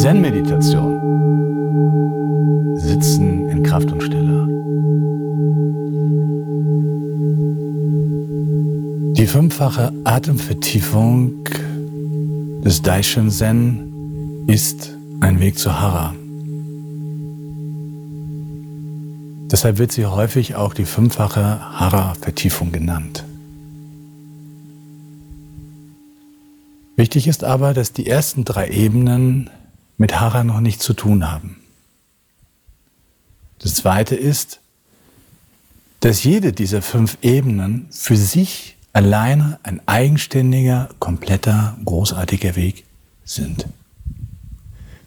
Zen-Meditation. Sitzen in Kraft und Stille. Die fünffache Atemvertiefung des Daishin Zen ist ein Weg zu Hara. Deshalb wird sie häufig auch die fünffache Hara-Vertiefung genannt. Wichtig ist aber, dass die ersten drei Ebenen mit Hara noch nichts zu tun haben. Das zweite ist, dass jede dieser fünf Ebenen für sich alleine ein eigenständiger, kompletter, großartiger Weg sind.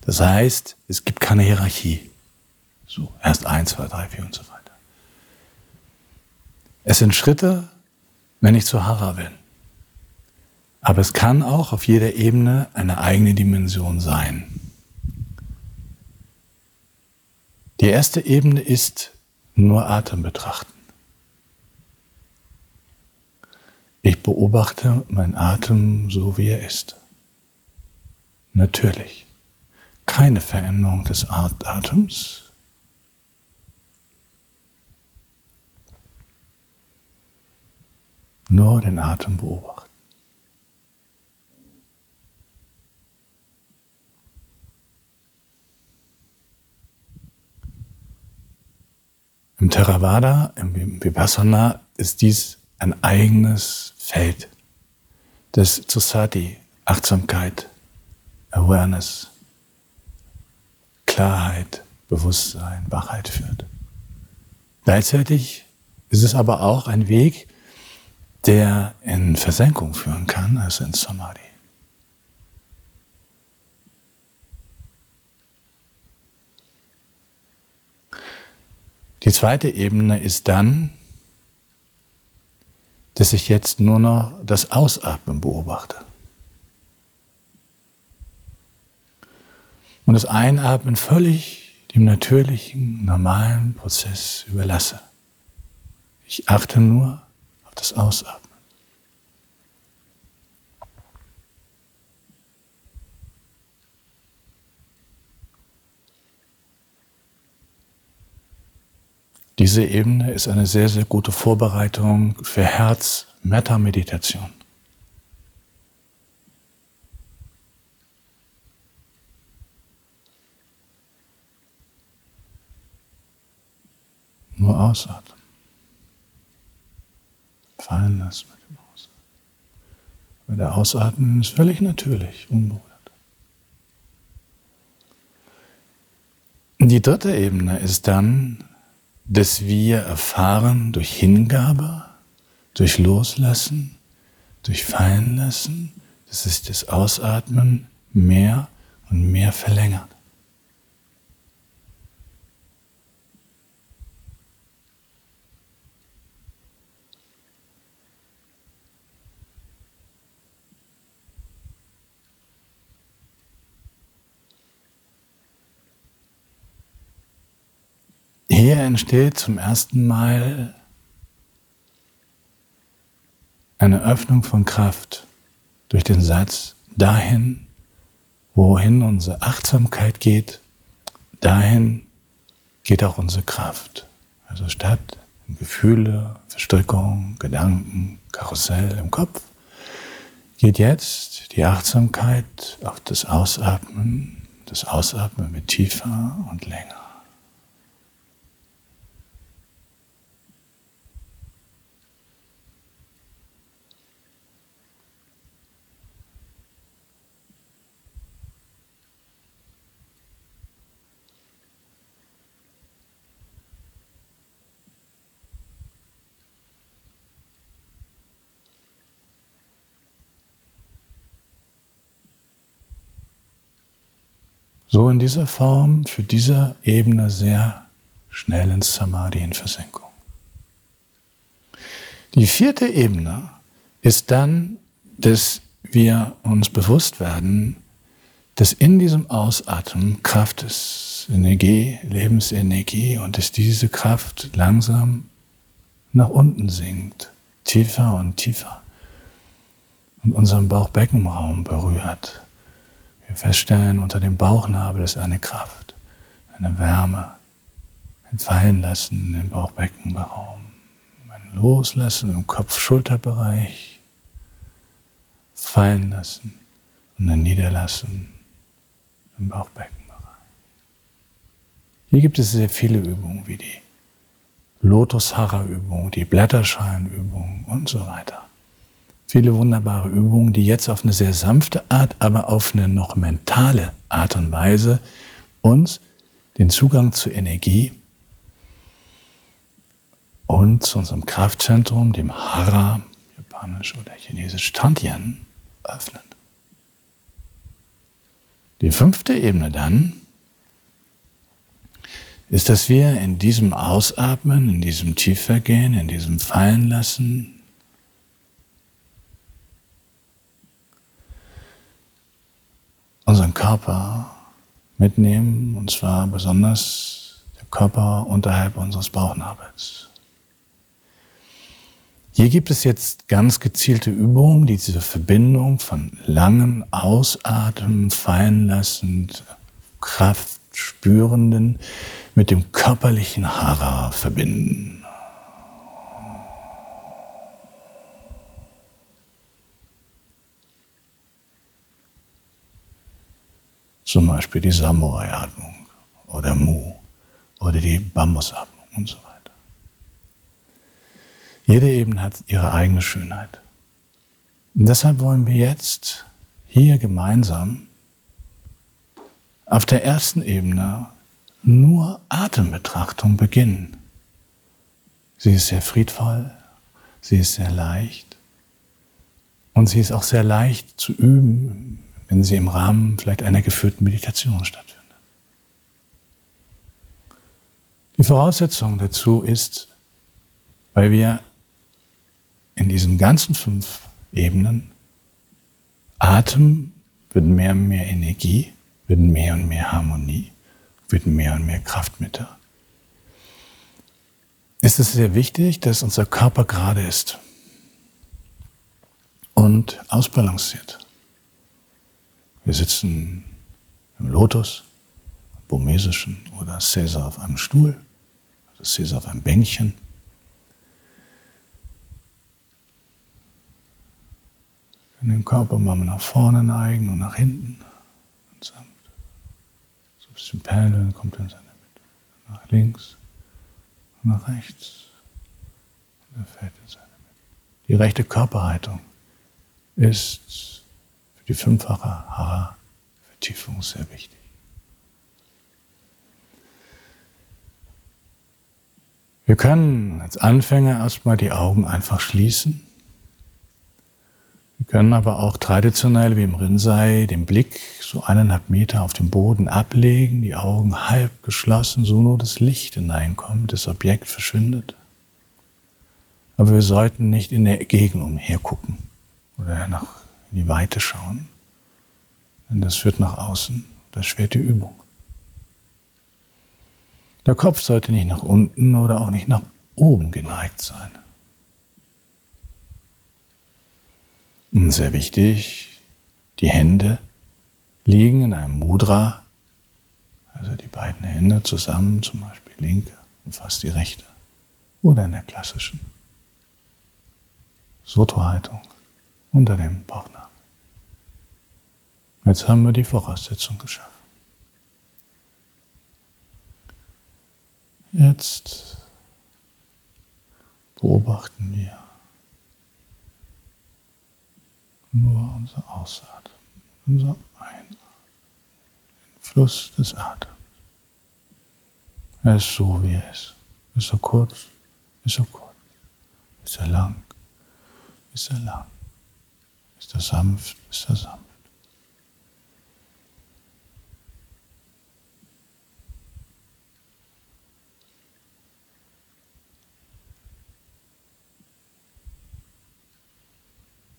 Das heißt, es gibt keine Hierarchie. So, erst eins, zwei, drei, vier und so weiter. Es sind Schritte, wenn ich zu Hara will. Aber es kann auch auf jeder Ebene eine eigene Dimension sein. Die erste Ebene ist nur Atem betrachten. Ich beobachte meinen Atem so, wie er ist. Natürlich. Keine Veränderung des Atems. Nur den Atem beobachten. Im Theravada, im Vipassana ist dies ein eigenes Feld des Susati, Achtsamkeit, Awareness, Klarheit, Bewusstsein, Wachheit führt. Gleichzeitig ist es aber auch ein Weg, der in Versenkung führen kann, also in Samadhi. Die zweite Ebene ist dann, dass ich jetzt nur noch das Ausatmen beobachte. Und das Einatmen völlig dem natürlichen, normalen Prozess überlasse. Ich achte nur auf das Ausatmen. Diese Ebene ist eine sehr, sehr gute Vorbereitung für Herz-Metta-Meditation. Nur ausatmen. Fallen lassen mit dem Ausatmen. Weil der Ausatmen ist völlig natürlich, unberührt. Die dritte Ebene ist dann dass wir erfahren durch Hingabe, durch Loslassen, durch Fallenlassen, dass sich das Ausatmen mehr und mehr verlängert. Hier entsteht zum ersten Mal eine Öffnung von Kraft durch den Satz, dahin, wohin unsere Achtsamkeit geht, dahin geht auch unsere Kraft. Also statt Gefühle, Verstrickung, Gedanken, Karussell im Kopf, geht jetzt die Achtsamkeit auf das Ausatmen, das Ausatmen wird tiefer und länger. So in dieser Form, für diese Ebene sehr schnell ins Samadhi in Versenkung. Die vierte Ebene ist dann, dass wir uns bewusst werden, dass in diesem Ausatmen Kraft ist, Energie, Lebensenergie und dass diese Kraft langsam nach unten sinkt, tiefer und tiefer und unseren Bauchbeckenraum berührt. Wir feststellen, unter dem Bauchnabel ist eine Kraft, eine Wärme, ein Fallenlassen im Bauchbeckenraum, ein Loslassen im Kopf-Schulterbereich, fallen lassen und ein Niederlassen im Bauchbeckenbereich. Hier gibt es sehr viele Übungen wie die Lotus-Hara-Übung, die Blätterschalenübung und so weiter. Viele wunderbare Übungen, die jetzt auf eine sehr sanfte Art, aber auf eine noch mentale Art und Weise uns den Zugang zur Energie und zu unserem Kraftzentrum, dem Hara, japanisch oder chinesisch Tantian, öffnen. Die fünfte Ebene dann ist, dass wir in diesem Ausatmen, in diesem Tiefergehen, in diesem Fallenlassen unseren Körper mitnehmen, und zwar besonders der Körper unterhalb unseres Bauchnabels. Hier gibt es jetzt ganz gezielte Übungen, die diese Verbindung von langem Ausatmen, fallen lassend, Kraft spürenden mit dem körperlichen Hara verbinden. Zum Beispiel die Samurai-Atmung oder Mu oder die Bambusatmung und so weiter. Jede Ebene hat ihre eigene Schönheit. Und deshalb wollen wir jetzt hier gemeinsam auf der ersten Ebene nur Atembetrachtung beginnen. Sie ist sehr friedvoll, sie ist sehr leicht und sie ist auch sehr leicht zu üben, wenn sie im Rahmen vielleicht einer geführten Meditation stattfindet. Die Voraussetzung dazu ist, weil wir in diesen ganzen fünf Ebenen, Atem wird mehr und mehr Energie, wird mehr und mehr Harmonie, wird mehr und mehr Kraftmittel. Ist es sehr wichtig, dass unser Körper gerade ist und ausbalanciert. Wir sitzen im Lotus, burmesischen oder Caesar auf einem Stuhl, also Caesar auf einem Bänkchen. in den Körper mal nach vorne neigen und nach hinten und sanft. So ein bisschen pendeln, kommt in seine Mitte. Nach links und nach rechts. Und er fällt in seine Mitte. Die rechte Körperhaltung ist die fünffache Hara-Vertiefung sehr wichtig. Wir können als Anfänger erstmal die Augen einfach schließen wir können aber auch traditionell wie im Rinsei den Blick so eineinhalb Meter auf den Boden ablegen, die Augen halb geschlossen, so nur das Licht hineinkommt, das Objekt verschwindet. Aber wir sollten nicht in der Gegend umhergucken oder nach in die Weite schauen, denn das führt nach außen, das schwert die Übung. Der Kopf sollte nicht nach unten oder auch nicht nach oben geneigt sein. Und sehr wichtig, die Hände liegen in einem Mudra, also die beiden Hände zusammen, zum Beispiel linke und fast die rechte, oder in der klassischen Soto-Haltung unter dem Bauchnabel. Jetzt haben wir die Voraussetzung geschaffen. Jetzt beobachten wir nur unser Ausatmen, unser Einatmen, den Fluss des Atems. Er ist so, wie er ist. Ist er kurz, ist er kurz. Ist er lang, ist er lang. Ist er sanft, ist er sanft.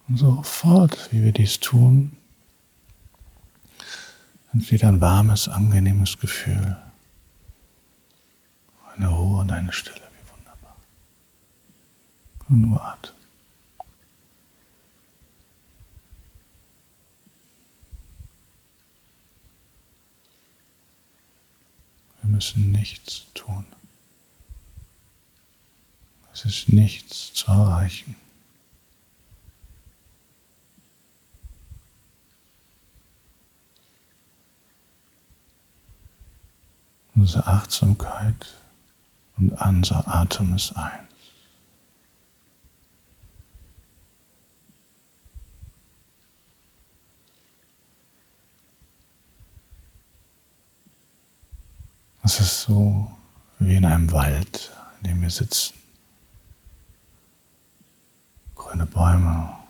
Und sofort, wie wir dies tun, entsteht ein warmes, angenehmes Gefühl. Eine Ruhe und eine Stille, wie wunderbar. Und nur atmen. Wir müssen nichts tun. Es ist nichts zu erreichen. Unsere Achtsamkeit und unser Atem ist eins. Es ist so wie in einem Wald, in dem wir sitzen. Grüne Bäume,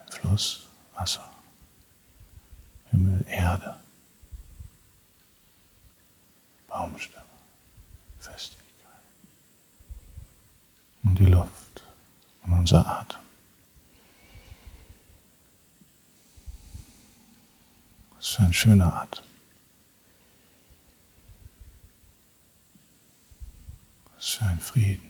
ein Fluss, Wasser, Himmel, Erde, die Luft und unser Atem. Was für ein schöner Atem. Was für ein Frieden.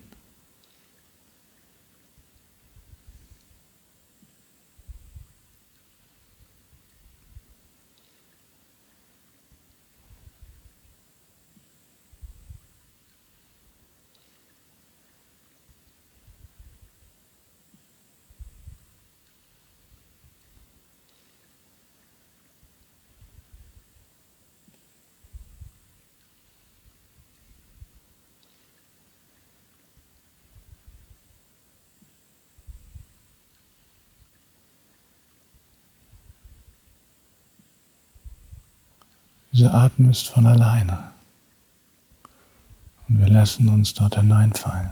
Dieser Atem ist von alleine. Und wir lassen uns dort hineinfallen.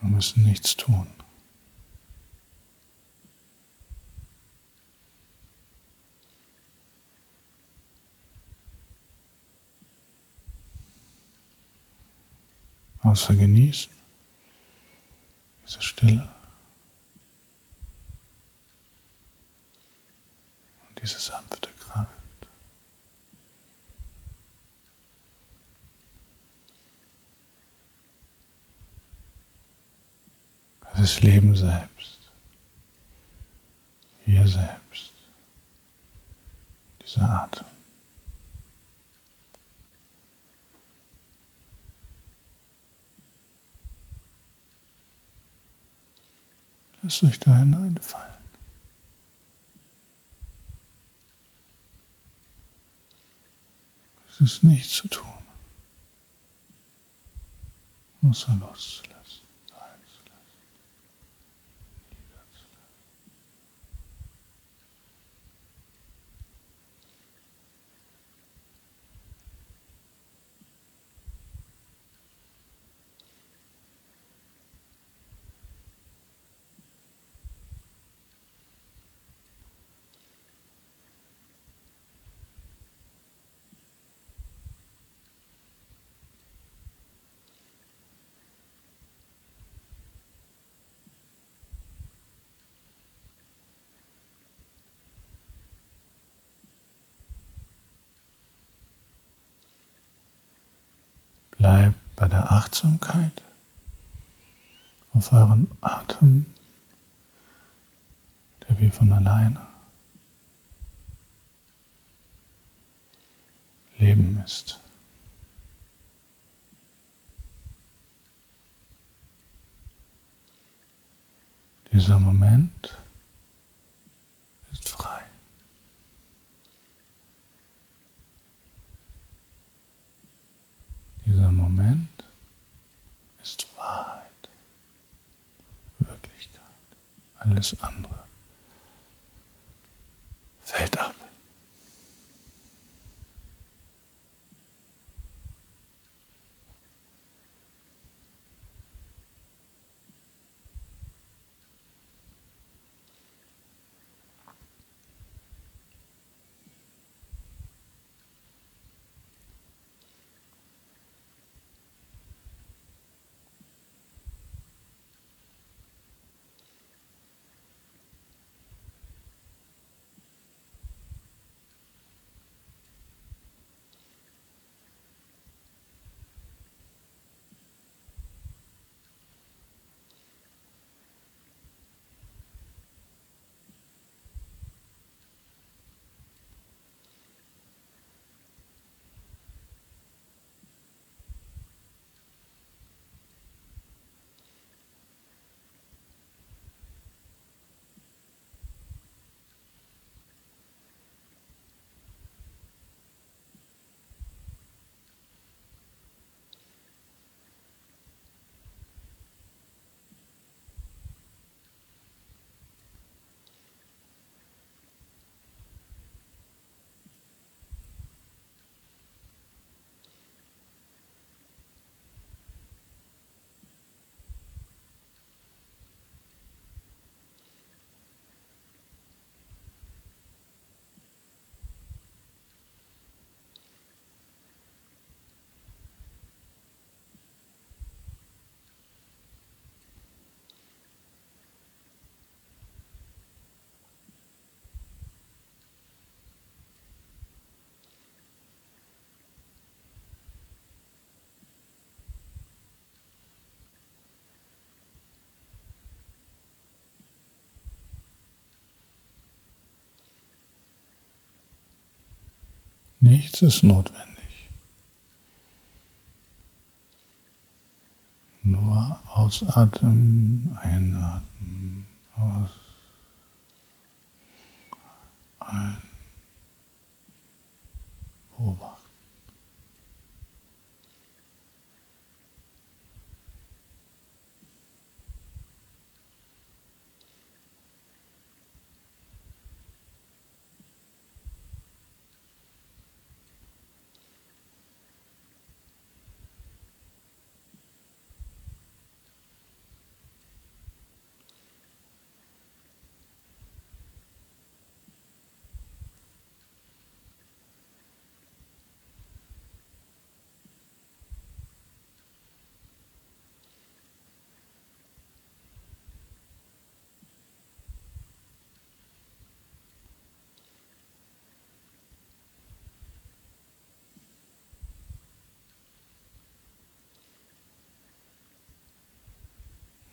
Wir müssen nichts tun. Außer genießen, diese Stille. Diese sanfte Kraft. Das ist Leben selbst. Hier selbst. Dieser Atem. Lass euch da hineinfallen. Es ist nichts zu tun, außer loszulassen. Bleibt bei der Achtsamkeit auf euren Atem, der wie von alleine Leben ist. Dieser Moment ist frei. Dieser Moment ist Wahrheit, Wirklichkeit. Alles andere fällt ab. Nichts ist notwendig. Nur ausatmen, einatmen, aus, ein, beobachten.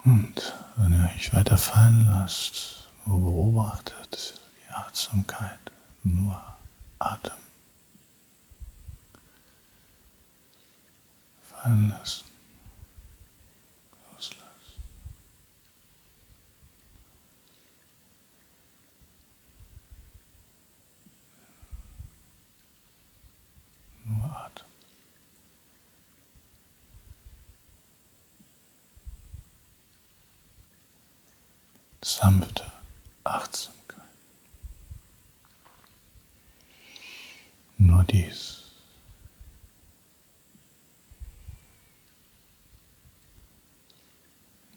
Und wenn ihr euch weiter fallen lasst, nur beobachtet die Achtsamkeit, nur Atem. Fallen lassen. Loslassen. Nur Atem. Sanfte Achtsamkeit. Nur dies.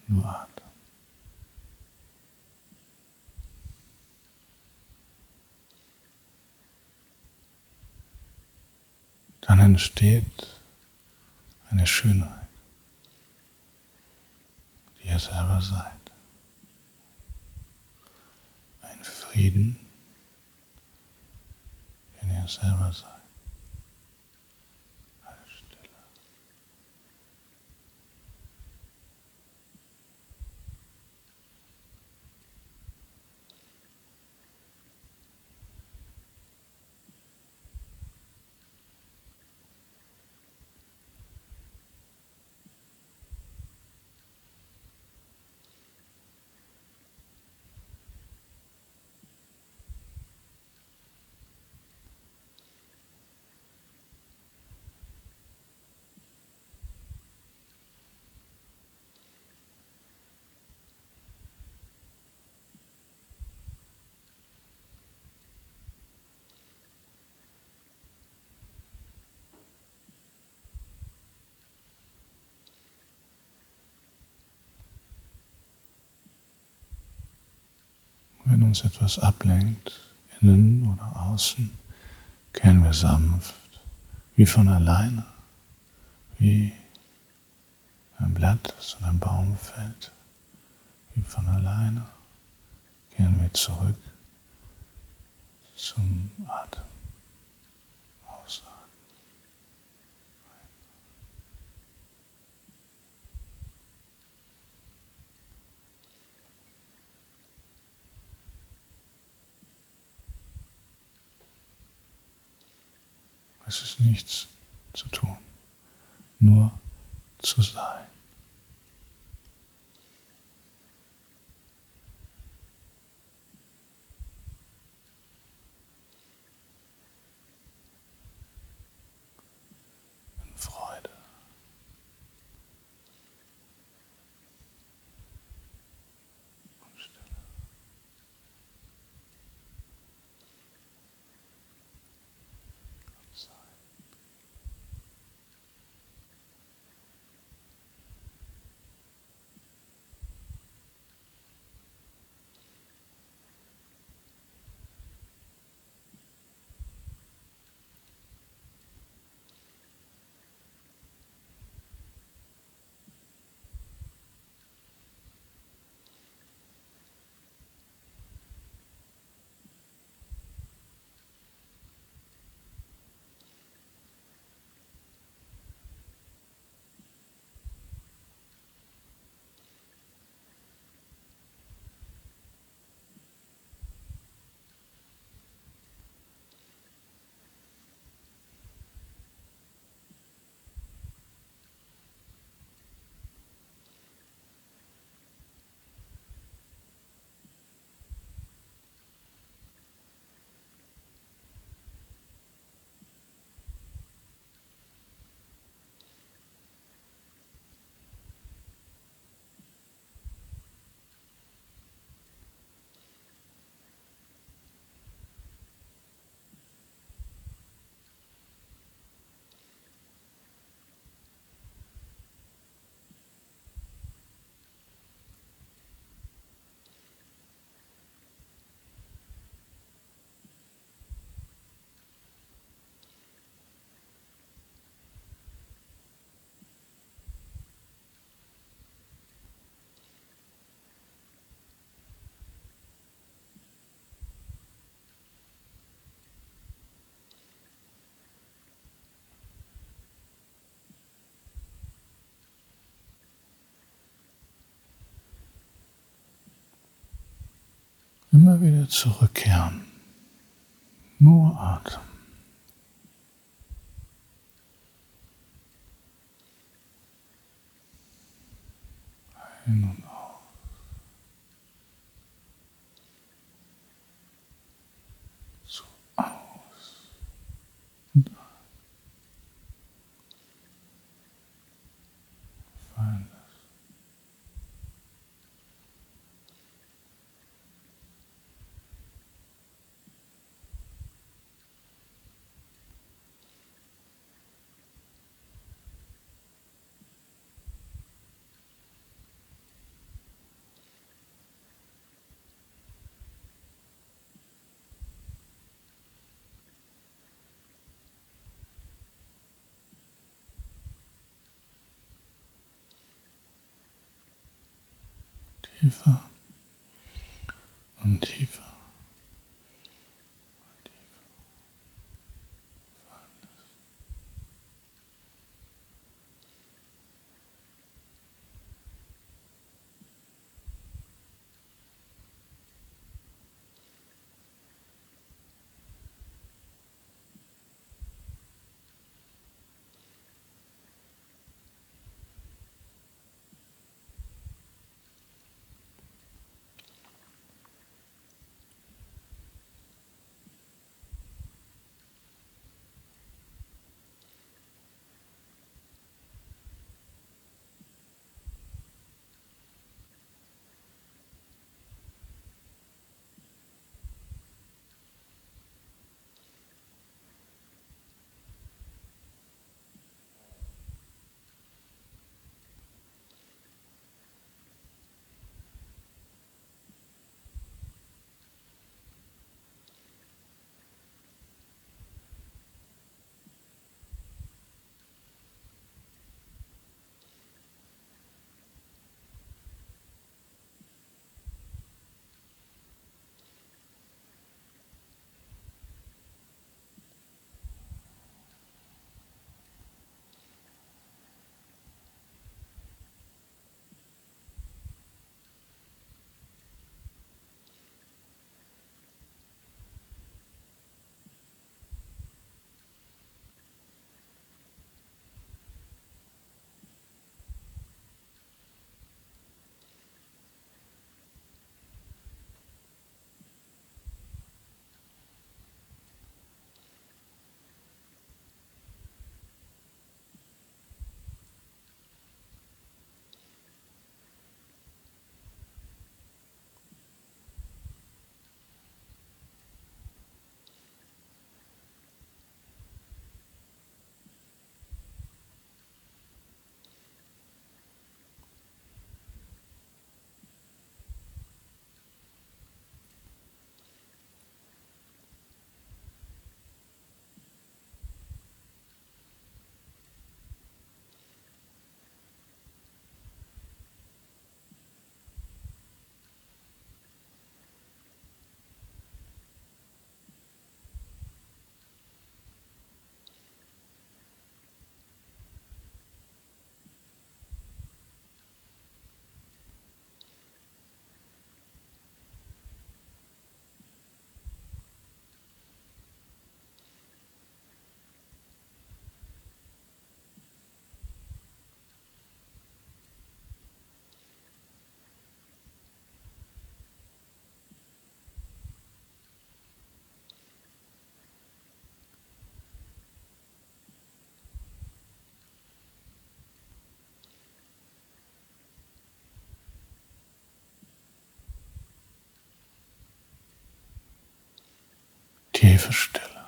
Nur Atem. Dann entsteht eine Schönheit, die ihr selber seid. Frieden, in ihr Wenn uns etwas ablenkt, innen oder außen, kehren wir sanft, wie von alleine, wie ein Blatt, das in einem Baum fällt, wie von alleine, kehren wir zurück zum Atem. Es ist nichts zu tun, nur zu sein. Immer wieder zurückkehren. Nur Atem. Ein und tiefer und tiefer. Tiefe Stille.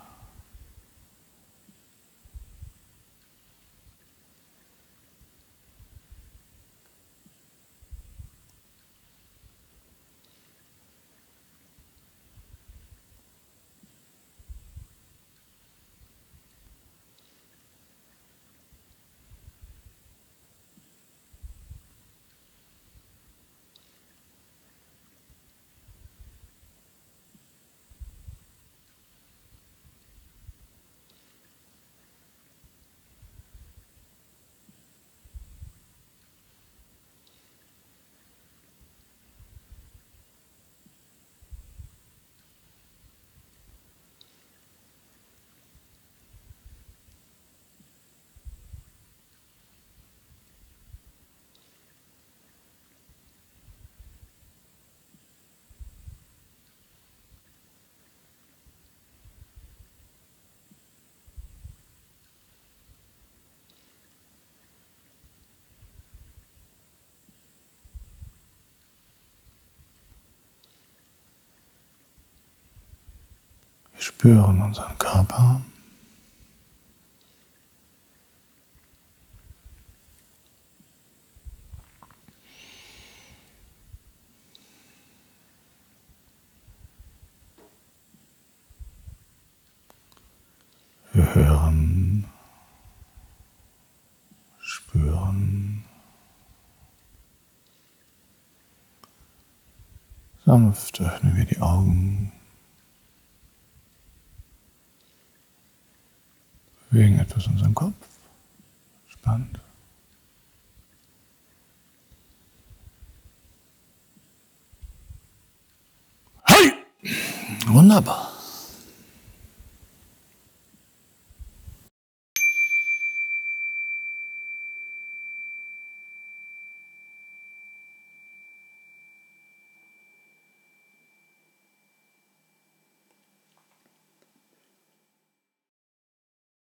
Spüren unseren Körper. Wir hören, spüren. Sanft öffnen wir die Augen. Bewegen etwas unseren Kopf. Spannend. Hey! Wunderbar.